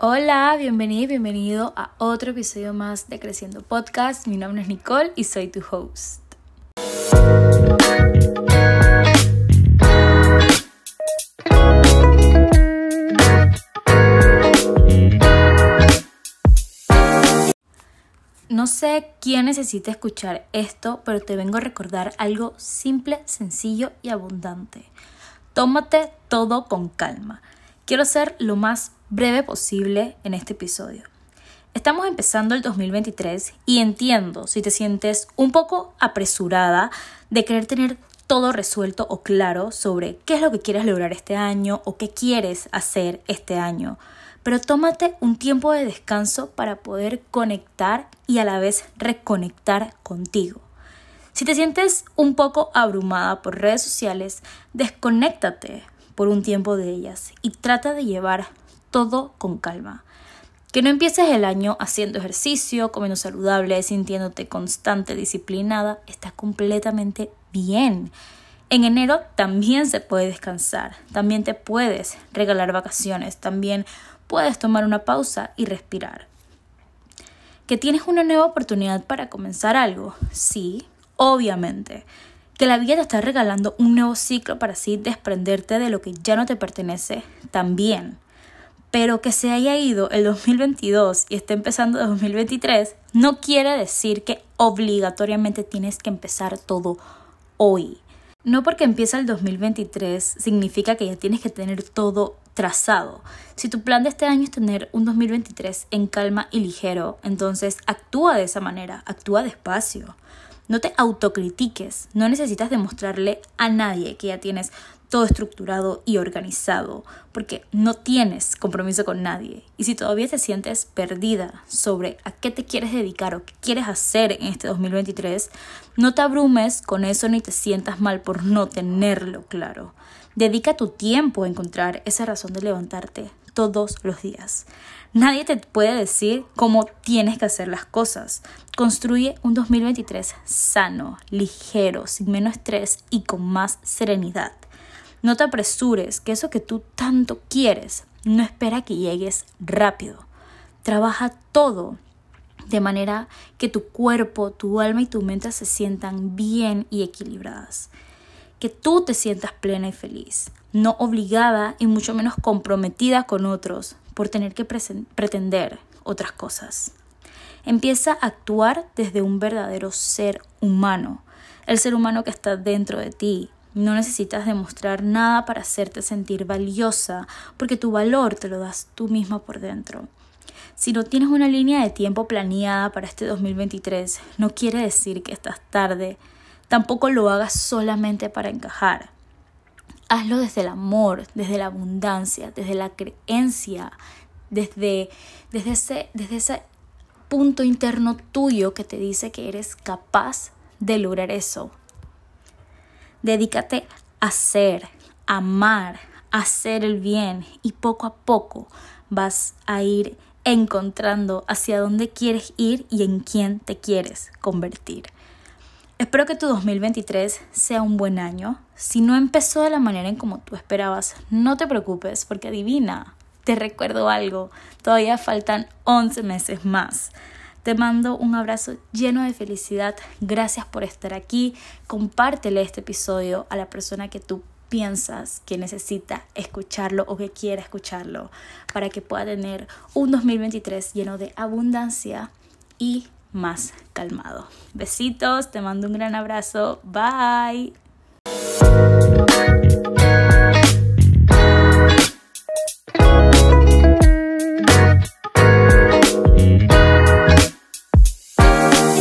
Hola, bienvenido y bienvenido a otro episodio más de Creciendo Podcast. Mi nombre es Nicole y soy tu host. No sé quién necesita escuchar esto, pero te vengo a recordar algo simple, sencillo y abundante. Tómate todo con calma. Quiero ser lo más breve posible en este episodio. Estamos empezando el 2023 y entiendo si te sientes un poco apresurada de querer tener todo resuelto o claro sobre qué es lo que quieres lograr este año o qué quieres hacer este año pero tómate un tiempo de descanso para poder conectar y a la vez reconectar contigo. Si te sientes un poco abrumada por redes sociales, desconéctate por un tiempo de ellas y trata de llevar todo con calma. Que no empieces el año haciendo ejercicio, comiendo saludable, sintiéndote constante, disciplinada, está completamente bien. En enero también se puede descansar, también te puedes regalar vacaciones, también puedes tomar una pausa y respirar. ¿Que tienes una nueva oportunidad para comenzar algo? Sí, obviamente. Que la vida te está regalando un nuevo ciclo para así desprenderte de lo que ya no te pertenece, también. Pero que se haya ido el 2022 y esté empezando el 2023 no quiere decir que obligatoriamente tienes que empezar todo hoy. No porque empieza el 2023 significa que ya tienes que tener todo trazado. Si tu plan de este año es tener un 2023 en calma y ligero, entonces actúa de esa manera, actúa despacio. No te autocritiques, no necesitas demostrarle a nadie que ya tienes todo estructurado y organizado, porque no tienes compromiso con nadie. Y si todavía te sientes perdida sobre a qué te quieres dedicar o qué quieres hacer en este 2023, no te abrumes con eso ni te sientas mal por no tenerlo claro. Dedica tu tiempo a encontrar esa razón de levantarte todos los días. Nadie te puede decir cómo tienes que hacer las cosas. Construye un 2023 sano, ligero, sin menos estrés y con más serenidad. No te apresures, que eso que tú tanto quieres no espera que llegues rápido. Trabaja todo de manera que tu cuerpo, tu alma y tu mente se sientan bien y equilibradas que tú te sientas plena y feliz, no obligada y mucho menos comprometida con otros por tener que pretender otras cosas. Empieza a actuar desde un verdadero ser humano, el ser humano que está dentro de ti. No necesitas demostrar nada para hacerte sentir valiosa, porque tu valor te lo das tú misma por dentro. Si no tienes una línea de tiempo planeada para este 2023, no quiere decir que estás tarde Tampoco lo hagas solamente para encajar. Hazlo desde el amor, desde la abundancia, desde la creencia, desde, desde, ese, desde ese punto interno tuyo que te dice que eres capaz de lograr eso. Dedícate a ser, amar, a hacer el bien y poco a poco vas a ir encontrando hacia dónde quieres ir y en quién te quieres convertir. Espero que tu 2023 sea un buen año. Si no empezó de la manera en como tú esperabas, no te preocupes porque adivina, te recuerdo algo, todavía faltan 11 meses más. Te mando un abrazo lleno de felicidad. Gracias por estar aquí. Compártele este episodio a la persona que tú piensas que necesita escucharlo o que quiera escucharlo para que pueda tener un 2023 lleno de abundancia y más Besitos, te mando un gran abrazo. Bye.